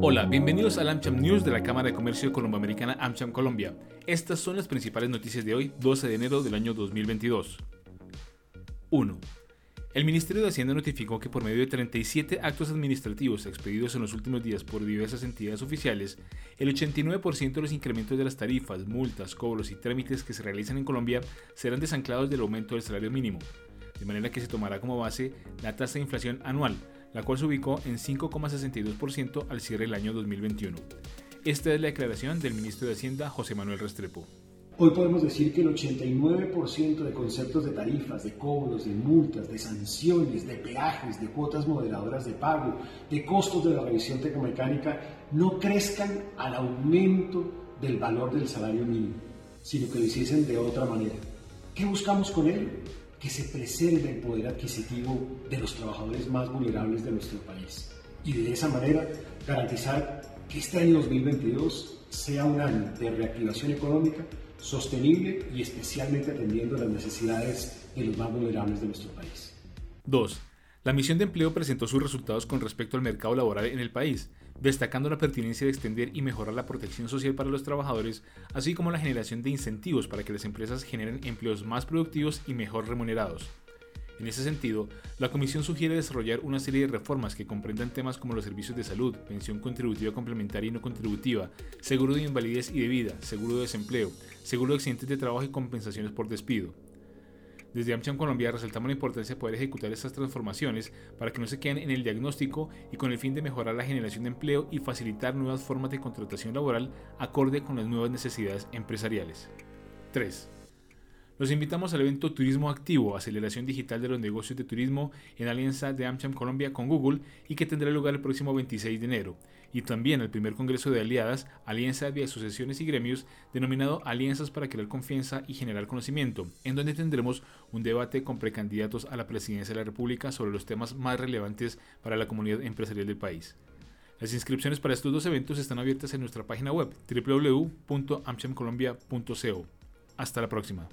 Hola, bienvenidos al AmCham News de la Cámara de Comercio Colomboamericana AmCham Colombia. Estas son las principales noticias de hoy, 12 de enero del año 2022. 1. El Ministerio de Hacienda notificó que por medio de 37 actos administrativos expedidos en los últimos días por diversas entidades oficiales, el 89% de los incrementos de las tarifas, multas, cobros y trámites que se realizan en Colombia serán desanclados del aumento del salario mínimo, de manera que se tomará como base la tasa de inflación anual, la cual se ubicó en 5,62% al cierre del año 2021. Esta es la declaración del ministro de Hacienda, José Manuel Restrepo. Hoy podemos decir que el 89% de conceptos de tarifas, de cobros, de multas, de sanciones, de peajes, de cuotas moderadoras de pago, de costos de la revisión tecnomecánica no crezcan al aumento del valor del salario mínimo, sino que lo hiciesen de otra manera. ¿Qué buscamos con ello? Que se preserve el poder adquisitivo de los trabajadores más vulnerables de nuestro país y de esa manera garantizar que este año 2022 sea un año de reactivación económica sostenible y especialmente atendiendo las necesidades de los más vulnerables de nuestro país. 2. La misión de empleo presentó sus resultados con respecto al mercado laboral en el país, destacando la pertinencia de extender y mejorar la protección social para los trabajadores, así como la generación de incentivos para que las empresas generen empleos más productivos y mejor remunerados. En ese sentido, la Comisión sugiere desarrollar una serie de reformas que comprendan temas como los servicios de salud, pensión contributiva complementaria y no contributiva, seguro de invalidez y de vida, seguro de desempleo, seguro de accidentes de trabajo y compensaciones por despido. Desde AmCham Colombia resaltamos la importancia de poder ejecutar estas transformaciones para que no se queden en el diagnóstico y con el fin de mejorar la generación de empleo y facilitar nuevas formas de contratación laboral acorde con las nuevas necesidades empresariales. 3. Los invitamos al evento Turismo Activo, aceleración digital de los negocios de turismo en alianza de AmCham Colombia con Google y que tendrá lugar el próximo 26 de enero. Y también el primer Congreso de Aliadas, Alianza de Asociaciones y Gremios, denominado Alianzas para crear confianza y generar conocimiento, en donde tendremos un debate con precandidatos a la presidencia de la República sobre los temas más relevantes para la comunidad empresarial del país. Las inscripciones para estos dos eventos están abiertas en nuestra página web www.amchamcolombia.co. Hasta la próxima.